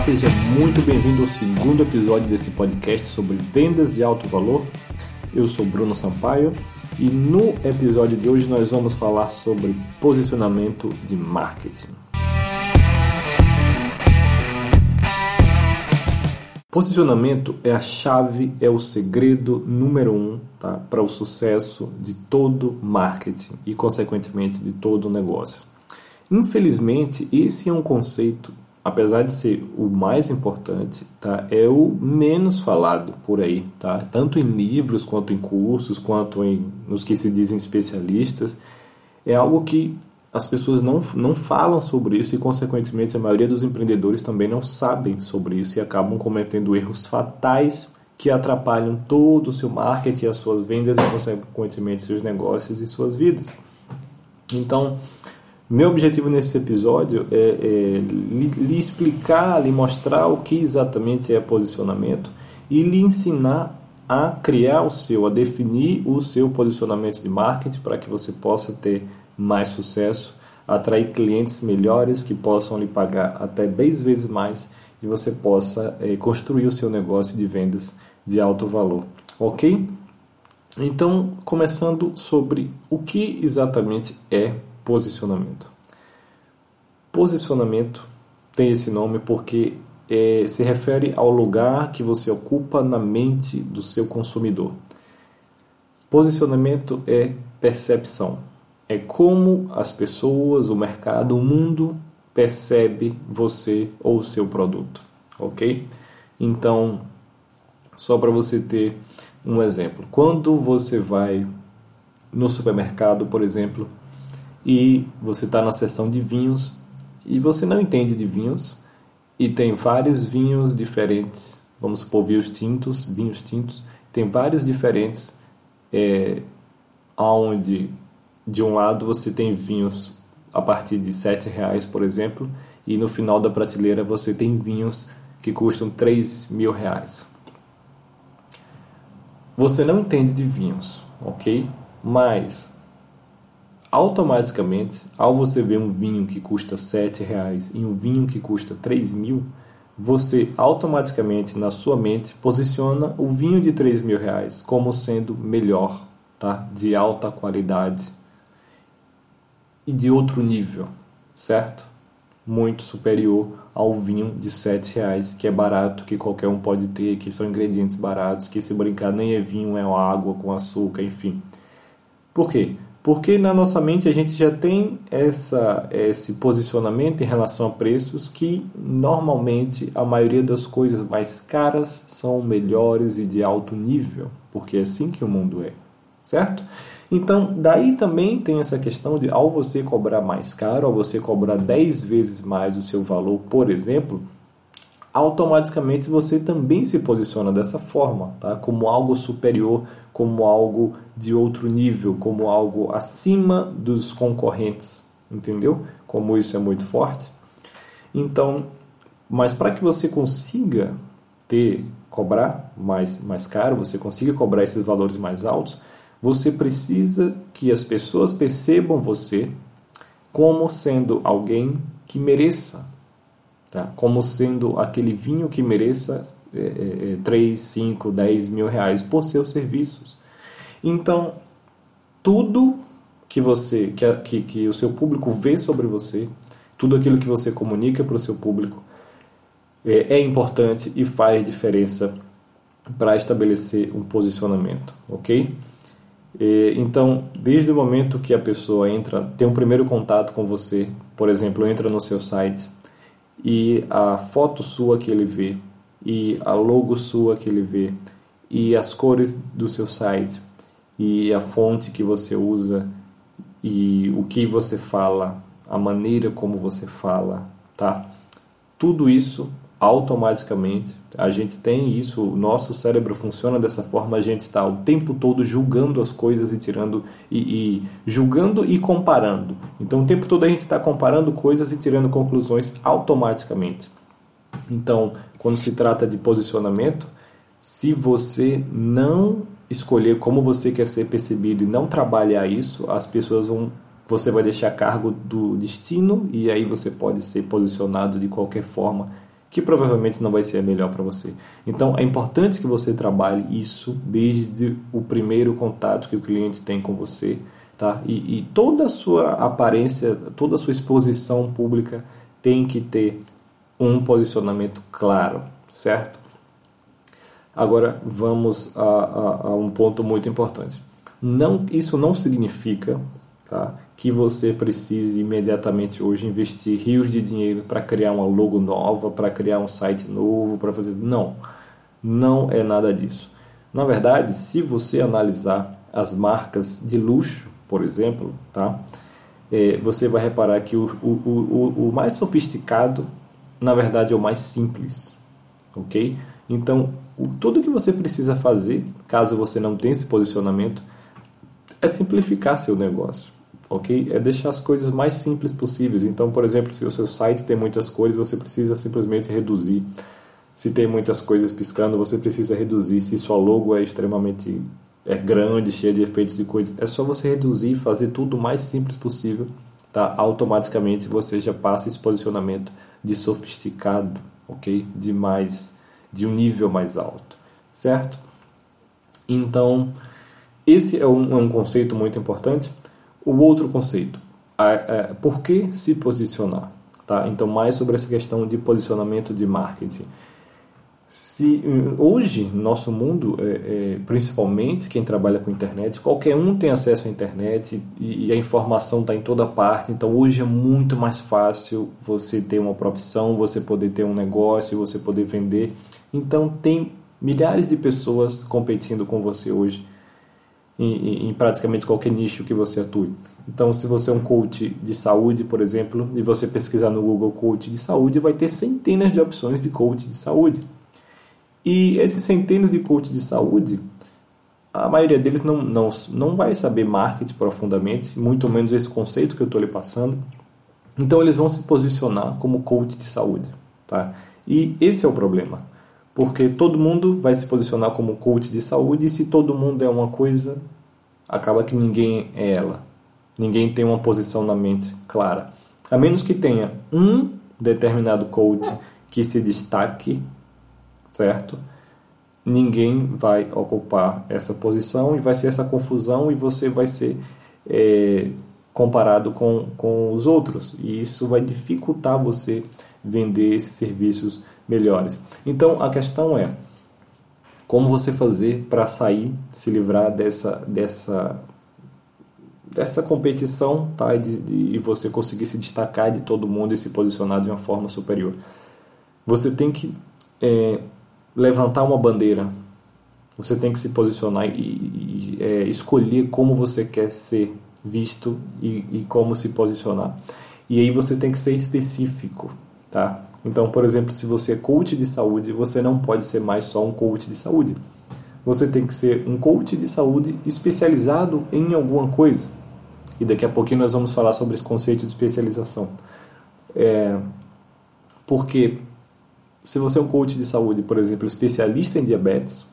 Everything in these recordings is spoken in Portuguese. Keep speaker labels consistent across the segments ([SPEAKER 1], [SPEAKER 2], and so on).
[SPEAKER 1] seja muito bem-vindo ao segundo episódio desse podcast sobre vendas de alto valor. Eu sou Bruno Sampaio e no episódio de hoje nós vamos falar sobre posicionamento de marketing. Posicionamento é a chave, é o segredo número um tá, para o sucesso de todo marketing e, consequentemente, de todo negócio. Infelizmente, esse é um conceito, apesar de ser o mais importante, tá, é o menos falado por aí, tá? tanto em livros, quanto em cursos, quanto em, nos que se dizem especialistas. É algo que as pessoas não, não falam sobre isso e, consequentemente, a maioria dos empreendedores também não sabem sobre isso e acabam cometendo erros fatais que atrapalham todo o seu marketing, as suas vendas e, consequentemente, seus negócios e suas vidas. Então, meu objetivo nesse episódio é, é lhe, lhe explicar, lhe mostrar o que exatamente é posicionamento e lhe ensinar a criar o seu, a definir o seu posicionamento de marketing para que você possa ter mais sucesso, atrair clientes melhores que possam lhe pagar até 10 vezes mais e você possa é, construir o seu negócio de vendas de alto valor, ok? Então, começando sobre o que exatamente é posicionamento. Posicionamento tem esse nome porque é, se refere ao lugar que você ocupa na mente do seu consumidor. Posicionamento é percepção é como as pessoas, o mercado, o mundo percebe você ou o seu produto, ok? Então, só para você ter um exemplo, quando você vai no supermercado, por exemplo, e você está na seção de vinhos e você não entende de vinhos e tem vários vinhos diferentes, vamos supor vinhos tintos, vinhos tintos, tem vários diferentes, é, onde de um lado você tem vinhos a partir de sete reais, por exemplo, e no final da prateleira você tem vinhos que custam três mil reais. Você não entende de vinhos, ok? Mas automaticamente, ao você ver um vinho que custa sete reais e um vinho que custa três mil, você automaticamente na sua mente posiciona o vinho de três mil reais como sendo melhor, tá? De alta qualidade e de outro nível, certo? Muito superior ao vinho de sete reais, que é barato, que qualquer um pode ter, que são ingredientes baratos, que se brincar nem é vinho, é água com açúcar, enfim. Por quê? Porque na nossa mente a gente já tem essa, esse posicionamento em relação a preços que normalmente a maioria das coisas mais caras são melhores e de alto nível, porque é assim que o mundo é, certo? Então, daí também tem essa questão de ao você cobrar mais caro, ao você cobrar 10 vezes mais o seu valor, por exemplo, automaticamente você também se posiciona dessa forma, tá? como algo superior, como algo de outro nível, como algo acima dos concorrentes, entendeu? Como isso é muito forte. Então, mas para que você consiga ter cobrar mais mais caro, você consiga cobrar esses valores mais altos, você precisa que as pessoas percebam você como sendo alguém que mereça, tá? como sendo aquele vinho que mereça é, é, 3, 5, 10 mil reais por seus serviços. Então, tudo que você que, que, que o seu público vê sobre você, tudo aquilo que você comunica para o seu público é, é importante e faz diferença para estabelecer um posicionamento, ok? Então, desde o momento que a pessoa entra, tem um primeiro contato com você, por exemplo, entra no seu site e a foto sua que ele vê, e a logo sua que ele vê, e as cores do seu site, e a fonte que você usa, e o que você fala, a maneira como você fala, tá? Tudo isso automaticamente. A gente tem isso, o nosso cérebro funciona dessa forma, a gente está o tempo todo julgando as coisas e tirando e, e julgando e comparando. Então o tempo todo a gente está comparando coisas e tirando conclusões automaticamente. Então, quando se trata de posicionamento, se você não escolher como você quer ser percebido e não trabalhar isso, as pessoas vão você vai deixar cargo do destino e aí você pode ser posicionado de qualquer forma que provavelmente não vai ser a melhor para você. Então é importante que você trabalhe isso desde o primeiro contato que o cliente tem com você, tá? E, e toda a sua aparência, toda a sua exposição pública tem que ter um posicionamento claro, certo? Agora vamos a, a, a um ponto muito importante. Não, isso não significa tá, que você precise imediatamente hoje investir rios de dinheiro para criar uma logo nova, para criar um site novo, para fazer. Não, não é nada disso. Na verdade, se você analisar as marcas de luxo, por exemplo, tá? É, você vai reparar que o, o, o, o mais sofisticado, na verdade, é o mais simples, ok? Então, o, tudo que você precisa fazer, caso você não tenha esse posicionamento, é simplificar seu negócio ok? É deixar as coisas mais simples possíveis. Então, por exemplo, se o seu site tem muitas cores, você precisa simplesmente reduzir. Se tem muitas coisas piscando, você precisa reduzir. Se sua logo é extremamente é grande, cheia de efeitos e coisas, é só você reduzir e fazer tudo o mais simples possível, tá? Automaticamente você já passa esse posicionamento de sofisticado, ok? De mais, de um nível mais alto, certo? Então, esse é um, é um conceito muito importante. O outro conceito, é, por que se posicionar? Tá? Então, mais sobre essa questão de posicionamento de marketing. Se hoje nosso mundo, é, é, principalmente quem trabalha com internet, qualquer um tem acesso à internet e, e a informação está em toda parte. Então hoje é muito mais fácil você ter uma profissão, você poder ter um negócio, você poder vender. Então tem milhares de pessoas competindo com você hoje em, em, praticamente qualquer nicho que você atue. Então, se você é um coach de saúde, por exemplo, e você pesquisar no Google coach de saúde, vai ter centenas de opções de coach de saúde. E esses centenas de coaches de saúde, a maioria deles não, não, não vai saber marketing profundamente, muito menos esse conceito que eu estou lhe passando. Então, eles vão se posicionar como coach de saúde. Tá? E esse é o problema. Porque todo mundo vai se posicionar como coach de saúde e se todo mundo é uma coisa, acaba que ninguém é ela. Ninguém tem uma posição na mente clara. A menos que tenha um determinado coach que se destaque, certo? Ninguém vai ocupar essa posição e vai ser essa confusão e você vai ser é, comparado com, com os outros. E isso vai dificultar você vender esses serviços melhores. Então a questão é como você fazer para sair, se livrar dessa dessa dessa competição, tá? E, de, de, e você conseguir se destacar de todo mundo e se posicionar de uma forma superior. Você tem que é, levantar uma bandeira. Você tem que se posicionar e, e é, escolher como você quer ser visto e, e como se posicionar. E aí você tem que ser específico, tá? Então, por exemplo, se você é coach de saúde, você não pode ser mais só um coach de saúde. Você tem que ser um coach de saúde especializado em alguma coisa. E daqui a pouquinho nós vamos falar sobre esse conceito de especialização. É, porque se você é um coach de saúde, por exemplo, especialista em diabetes,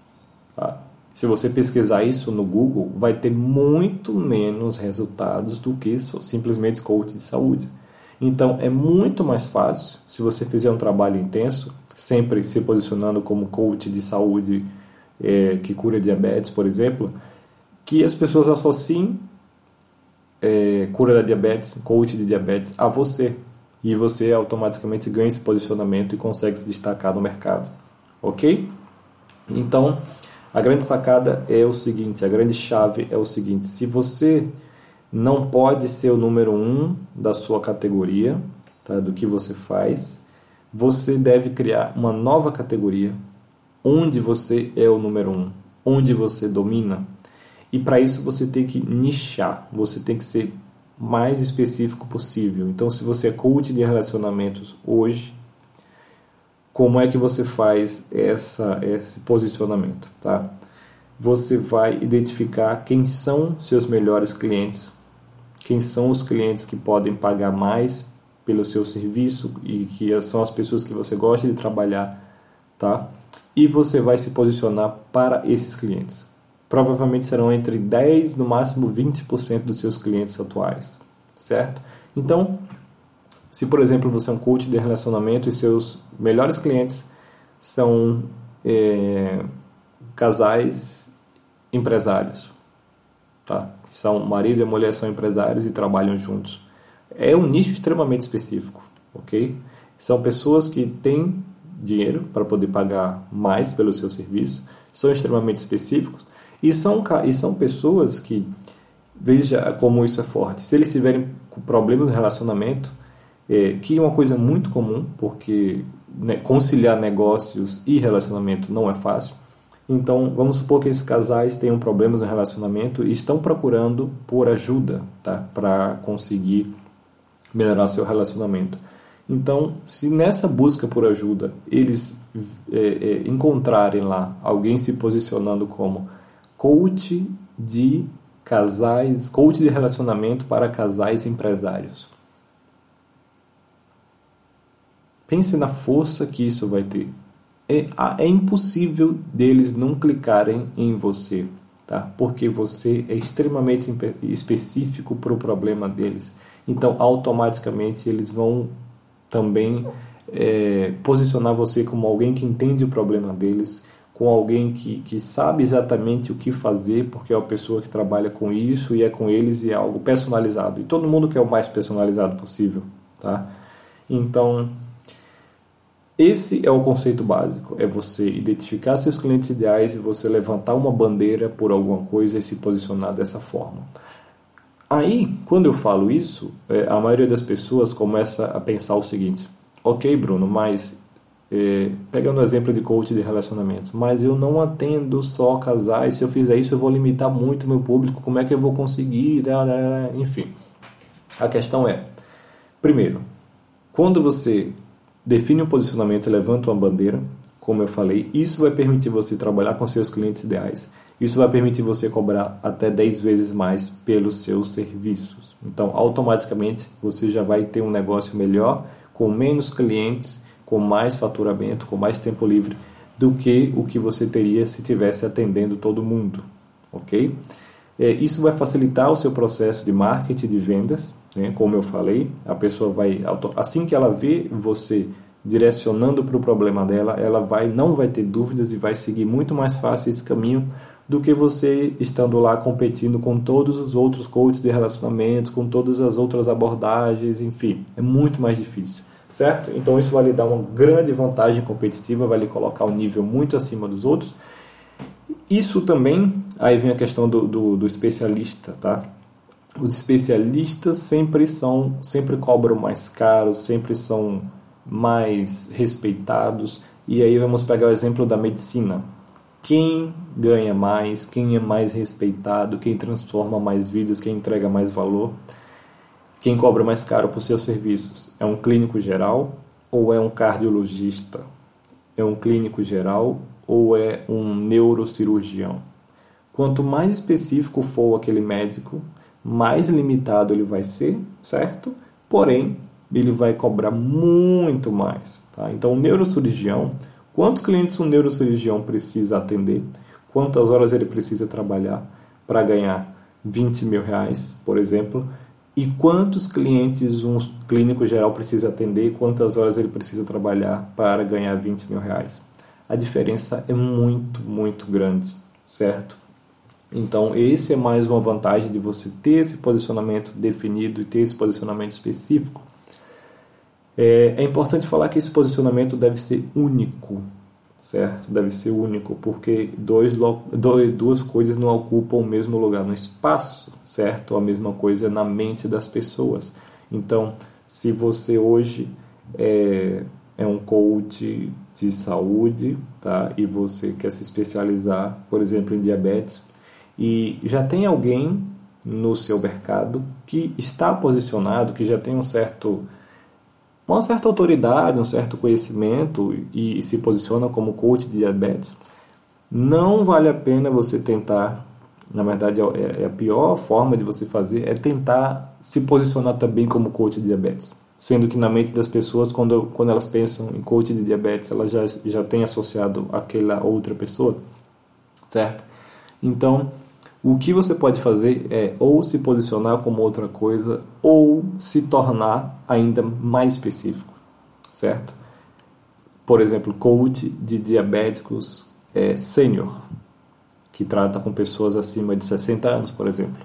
[SPEAKER 1] tá? se você pesquisar isso no Google, vai ter muito menos resultados do que simplesmente coach de saúde. Então é muito mais fácil, se você fizer um trabalho intenso, sempre se posicionando como coach de saúde é, que cura diabetes, por exemplo, que as pessoas associem é, cura da diabetes, coach de diabetes, a você. E você automaticamente ganha esse posicionamento e consegue se destacar no mercado. Ok? Então, a grande sacada é o seguinte: a grande chave é o seguinte: se você não pode ser o número um da sua categoria, tá? do que você faz. Você deve criar uma nova categoria onde você é o número um, onde você domina. E para isso você tem que nichar, você tem que ser mais específico possível. Então, se você é coach de relacionamentos hoje, como é que você faz essa, esse posicionamento, tá? Você vai identificar quem são seus melhores clientes, quem são os clientes que podem pagar mais pelo seu serviço e que são as pessoas que você gosta de trabalhar, tá? E você vai se posicionar para esses clientes. Provavelmente serão entre 10 no máximo 20% dos seus clientes atuais, certo? Então, Se, por exemplo, você é um coach de relacionamento e seus melhores clientes são é, casais empresários, tá? São marido e mulher são empresários e trabalham juntos. É um nicho extremamente específico, ok? São pessoas que têm dinheiro para poder pagar mais pelo seu serviço, são extremamente específicos e são, e são pessoas que, veja como isso é forte, se eles tiverem problemas no relacionamento, é, que é uma coisa muito comum, porque né, conciliar negócios e relacionamento não é fácil. Então, vamos supor que esses casais tenham problemas no relacionamento e estão procurando por ajuda tá, para conseguir melhorar seu relacionamento. Então, se nessa busca por ajuda eles é, é, encontrarem lá alguém se posicionando como coach de casais, coach de relacionamento para casais empresários, pense na força que isso vai ter. É, é impossível deles não clicarem em você, tá? Porque você é extremamente específico para o problema deles. Então, automaticamente eles vão também é, posicionar você como alguém que entende o problema deles, com alguém que, que sabe exatamente o que fazer, porque é uma pessoa que trabalha com isso e é com eles e é algo personalizado. E todo mundo quer o mais personalizado possível, tá? Então, esse é o conceito básico, é você identificar seus clientes ideais e você levantar uma bandeira por alguma coisa e se posicionar dessa forma. Aí, quando eu falo isso, é, a maioria das pessoas começa a pensar o seguinte: ok, Bruno, mas é, pegando o exemplo de coach de relacionamentos, mas eu não atendo só casais. Se eu fizer isso, eu vou limitar muito meu público. Como é que eu vou conseguir? Enfim, a questão é: primeiro, quando você define um posicionamento levanta uma bandeira, como eu falei, isso vai permitir você trabalhar com seus clientes ideais. Isso vai permitir você cobrar até 10 vezes mais pelos seus serviços. Então, automaticamente, você já vai ter um negócio melhor, com menos clientes, com mais faturamento, com mais tempo livre do que o que você teria se tivesse atendendo todo mundo, ok? É, isso vai facilitar o seu processo de marketing de vendas, né? como eu falei, a pessoa vai assim que ela vê você direcionando para o problema dela, ela vai não vai ter dúvidas e vai seguir muito mais fácil esse caminho do que você estando lá competindo com todos os outros coaches de relacionamento, com todas as outras abordagens, enfim, é muito mais difícil, certo? Então isso vai lhe dar uma grande vantagem competitiva, vai lhe colocar um nível muito acima dos outros. Isso também, aí vem a questão do, do, do especialista, tá? Os especialistas sempre são, sempre cobram mais caro, sempre são mais respeitados. E aí vamos pegar o exemplo da medicina quem ganha mais, quem é mais respeitado, quem transforma mais vidas, quem entrega mais valor, quem cobra mais caro por seus serviços. É um clínico geral ou é um cardiologista? É um clínico geral ou é um neurocirurgião? Quanto mais específico for aquele médico, mais limitado ele vai ser, certo? Porém, ele vai cobrar muito mais. Tá? Então, o neurocirurgião Quantos clientes um neurocirurgião precisa atender? Quantas horas ele precisa trabalhar para ganhar 20 mil reais, por exemplo? E quantos clientes um clínico geral precisa atender? Quantas horas ele precisa trabalhar para ganhar 20 mil reais? A diferença é muito, muito grande, certo? Então, esse é mais uma vantagem de você ter esse posicionamento definido e ter esse posicionamento específico é, é importante falar que esse posicionamento deve ser único, certo? Deve ser único, porque dois, dois, duas coisas não ocupam o mesmo lugar no espaço, certo? A mesma coisa na mente das pessoas. Então, se você hoje é, é um coach de saúde, tá? E você quer se especializar, por exemplo, em diabetes, e já tem alguém no seu mercado que está posicionado, que já tem um certo uma certa autoridade, um certo conhecimento e, e se posiciona como coach de diabetes, não vale a pena você tentar, na verdade é, é a pior forma de você fazer, é tentar se posicionar também como coach de diabetes. Sendo que na mente das pessoas, quando, quando elas pensam em coach de diabetes, elas já, já têm associado aquela outra pessoa, certo? Então, O que você pode fazer é ou se posicionar como outra coisa ou se tornar ainda mais específico, certo? Por exemplo, coach de diabéticos é, sênior, que trata com pessoas acima de 60 anos, por exemplo.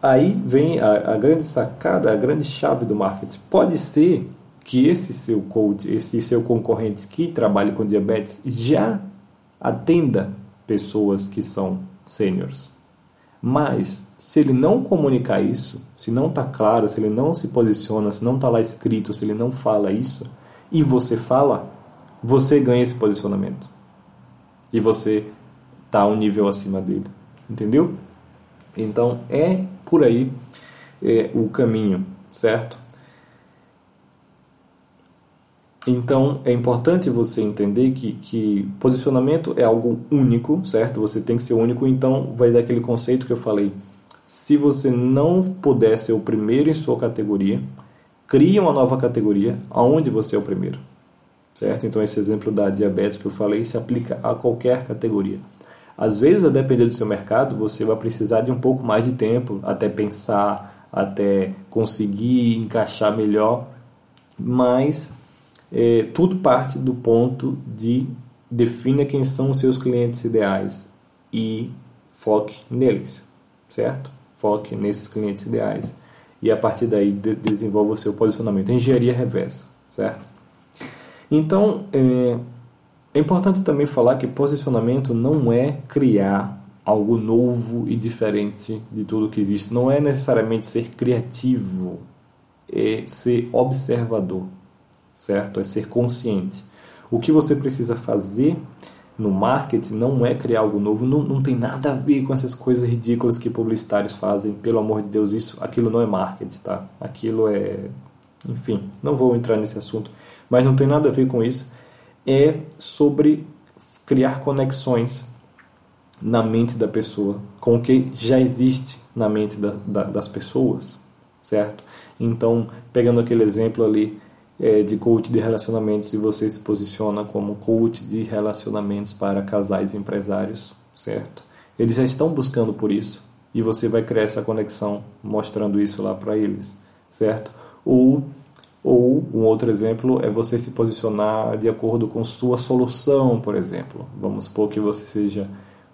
[SPEAKER 1] Aí vem a, a grande sacada, a grande chave do marketing. Pode ser que esse seu coach, esse seu concorrente que trabalha com diabetes já atenda pessoas que são sêniores. Mas se ele não comunicar isso, se não está claro, se ele não se posiciona, se não está lá escrito, se ele não fala isso, e você fala, você ganha esse posicionamento. E você está um nível acima dele. Entendeu? Então é por aí é, o caminho, certo? Então é importante você entender que, que posicionamento é algo único, certo? Você tem que ser único, então vai dar aquele conceito que eu falei. Se você não puder ser o primeiro em sua categoria, crie uma nova categoria aonde você é o primeiro. Certo? Então esse exemplo da diabetes que eu falei se aplica a qualquer categoria. Às vezes, a depender do seu mercado, você vai precisar de um pouco mais de tempo até pensar, até conseguir encaixar melhor, mas é, tudo parte do ponto de defina quem são os seus clientes ideais e foque neles, certo? Foque nesses clientes ideais e a partir daí de desenvolva o seu posicionamento. Engenharia reversa, certo? Então, é, é importante também falar que posicionamento não é criar algo novo e diferente de tudo que existe. Não é necessariamente ser criativo, é ser observador certo? É ser consciente. O que você precisa fazer no marketing não é criar algo novo, não, não tem nada a ver com essas coisas ridículas que publicitários fazem. Pelo amor de Deus, isso, aquilo não é marketing, tá? Aquilo é, enfim, não vou entrar nesse assunto, mas não tem nada a ver com isso. É sobre criar conexões na mente da pessoa com o que já existe na mente da, da, das pessoas, certo? Então, pegando aquele exemplo ali é, de coach de relacionamentos e você se posiciona como coach de relacionamentos para casais empresários, certo? Eles já estão buscando por isso e você vai criar essa conexão mostrando isso lá para eles, certo? Ou ou um outro exemplo é você se posicionar de acordo com sua solução, por exemplo. Vamos supor que você seja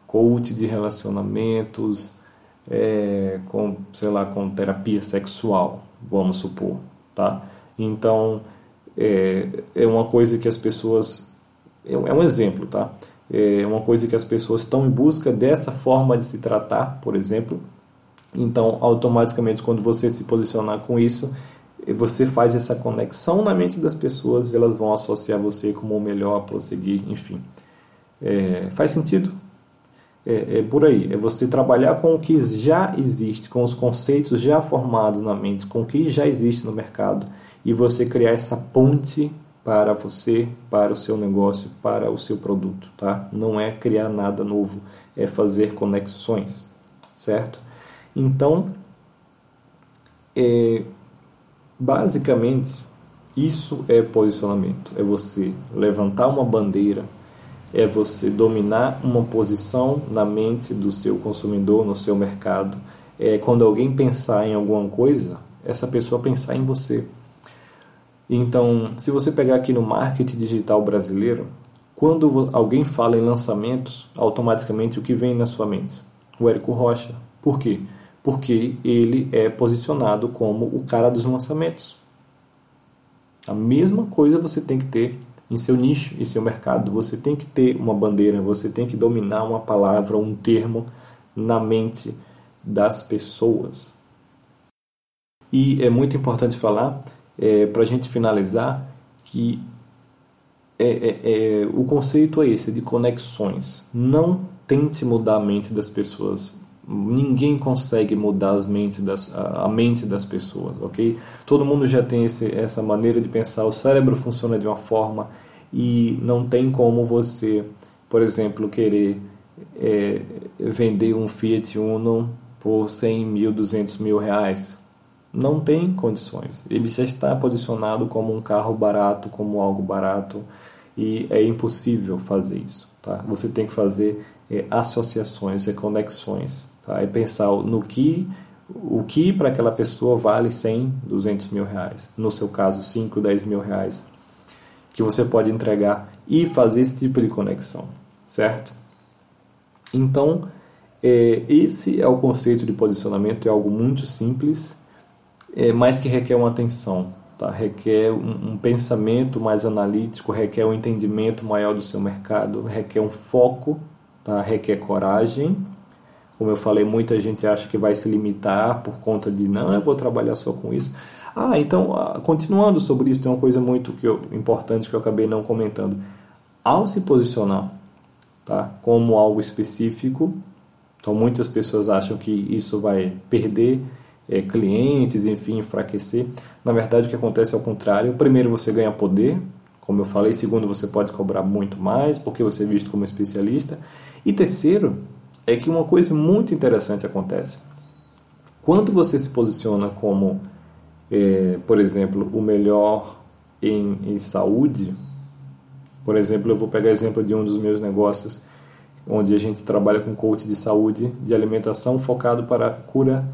[SPEAKER 1] coach de relacionamentos, é, com sei lá, com terapia sexual, vamos supor, tá? Então é, é uma coisa que as pessoas. É um é exemplo, tá? É uma coisa que as pessoas estão em busca dessa forma de se tratar, por exemplo. Então, automaticamente, quando você se posicionar com isso, você faz essa conexão na mente das pessoas e elas vão associar você como o melhor a prosseguir, enfim. É, faz sentido? É, é, por aí. É você trabalhar com o que já existe, com os conceitos já formados na mente, com o que já existe no mercado e você criar essa ponte para você, para o seu negócio, para o seu produto, tá? Não é criar nada novo, é fazer conexões, certo? Então, é, basicamente, isso é posicionamento, é você levantar uma bandeira, é você dominar uma posição na mente do seu consumidor, no seu mercado. É quando alguém pensar em alguma coisa, essa pessoa pensar em você. Então, se você pegar aqui no marketing digital brasileiro, quando alguém fala em lançamentos, automaticamente o que vem na sua mente? O Érico Rocha. Por quê? Porque ele é posicionado como o cara dos lançamentos. A mesma coisa você tem que ter em seu nicho e seu mercado. Você tem que ter uma bandeira, você tem que dominar uma palavra, um termo na mente das pessoas. E é muito importante falar é, para a gente finalizar, que é, é, é, o conceito é esse, de conexões. Não tente mudar a mente das pessoas. Ninguém consegue mudar as mentes das, a, a mente das pessoas, ok? Todo mundo já tem esse, essa maneira de pensar. O cérebro funciona de uma forma e não tem como você, por exemplo, querer é, vender um Fiat Uno por 100 mil, 200 mil reais não tem condições. Ele já está posicionado como um carro barato, como algo barato, e é impossível fazer isso. Tá? Você tem que fazer é, associações e conexões. Tá? É pensar no que o que para aquela pessoa vale 100, 200 mil reais. No seu caso, 5, 10 mil reais. Que você pode entregar e fazer esse tipo de conexão, certo? Então, é, esse é o conceito de posicionamento, é algo muito simples, é, mas que requer uma atenção, tá? requer um, um pensamento mais analítico, requer um entendimento maior do seu mercado, requer um foco, tá? requer coragem. Como eu falei, muita gente acha que vai se limitar por conta de não, eu vou trabalhar só com isso. Ah, então, ah, continuando sobre isso, tem uma coisa muito que eu, importante que eu acabei não comentando. Ao se posicionar tá, como algo específico, então muitas pessoas acham que isso vai perder é, clientes, enfim, enfraquecer. Na verdade, o que acontece é o contrário. Primeiro, você ganha poder, como eu falei. Segundo, você pode cobrar muito mais, porque você é visto como especialista. E terceiro, é que uma coisa muito interessante acontece. Quando você se posiciona como, é, por exemplo, o melhor em, em saúde, por exemplo, eu vou pegar exemplo de um dos meus negócios, onde a gente trabalha com coach de saúde, de alimentação focado para cura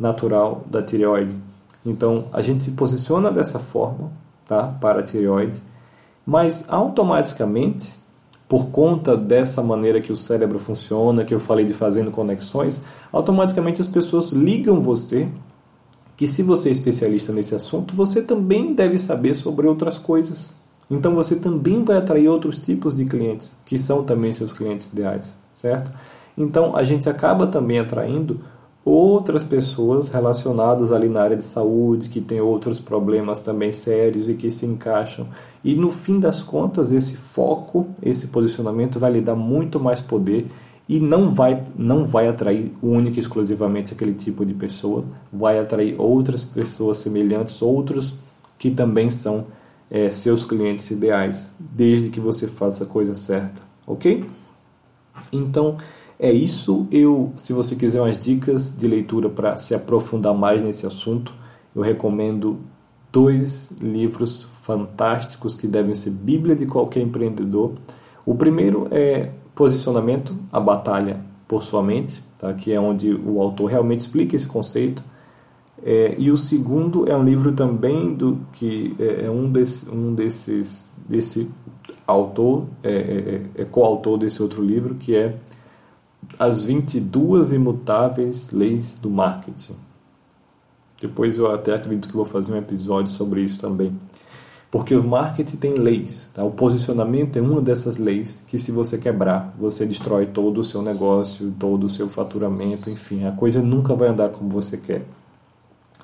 [SPEAKER 1] natural da tireoide. Então, a gente se posiciona dessa forma, tá, para a tireoide, mas automaticamente, por conta dessa maneira que o cérebro funciona, que eu falei de fazendo conexões, automaticamente as pessoas ligam você que se você é especialista nesse assunto, você também deve saber sobre outras coisas. Então você também vai atrair outros tipos de clientes, que são também seus clientes ideais, certo? Então a gente acaba também atraindo outras pessoas relacionadas ali na área de saúde, que têm outros problemas também sérios e que se encaixam. E no fim das contas, esse foco, esse posicionamento vai lhe dar muito mais poder e não vai, não vai atrair única e exclusivamente aquele tipo de pessoa, vai atrair outras pessoas semelhantes, outros que também são é, seus clientes ideais, desde que você faça a coisa certa, ok? Então, é isso. Eu, se você quiser umas dicas de leitura para se aprofundar mais nesse assunto, eu recomendo dois livros fantásticos que devem ser Bíblia de qualquer empreendedor. O primeiro é Posicionamento, a Batalha por Sua Mente, tá? que é onde o autor realmente explica esse conceito. É, e o segundo é um livro também do que é, é um, desse, um desses desse autor, é, é, é coautor desse outro livro, que é as 22 imutáveis leis do marketing. Depois eu até acredito que vou fazer um episódio sobre isso também. Porque o marketing tem leis. Tá? O posicionamento é uma dessas leis que, se você quebrar, você destrói todo o seu negócio, todo o seu faturamento, enfim, a coisa nunca vai andar como você quer.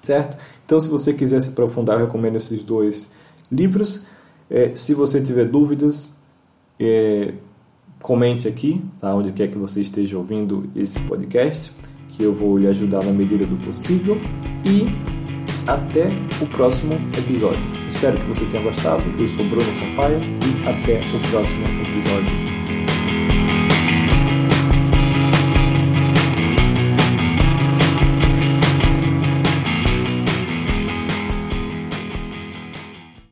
[SPEAKER 1] Certo? Então, se você quiser se aprofundar, eu recomendo esses dois livros. É, se você tiver dúvidas, é, Comente aqui, tá? onde quer que você esteja ouvindo esse podcast, que eu vou lhe ajudar na medida do possível. E até o próximo episódio. Espero que você tenha gostado. Eu sou Bruno Sampaio e até o próximo episódio.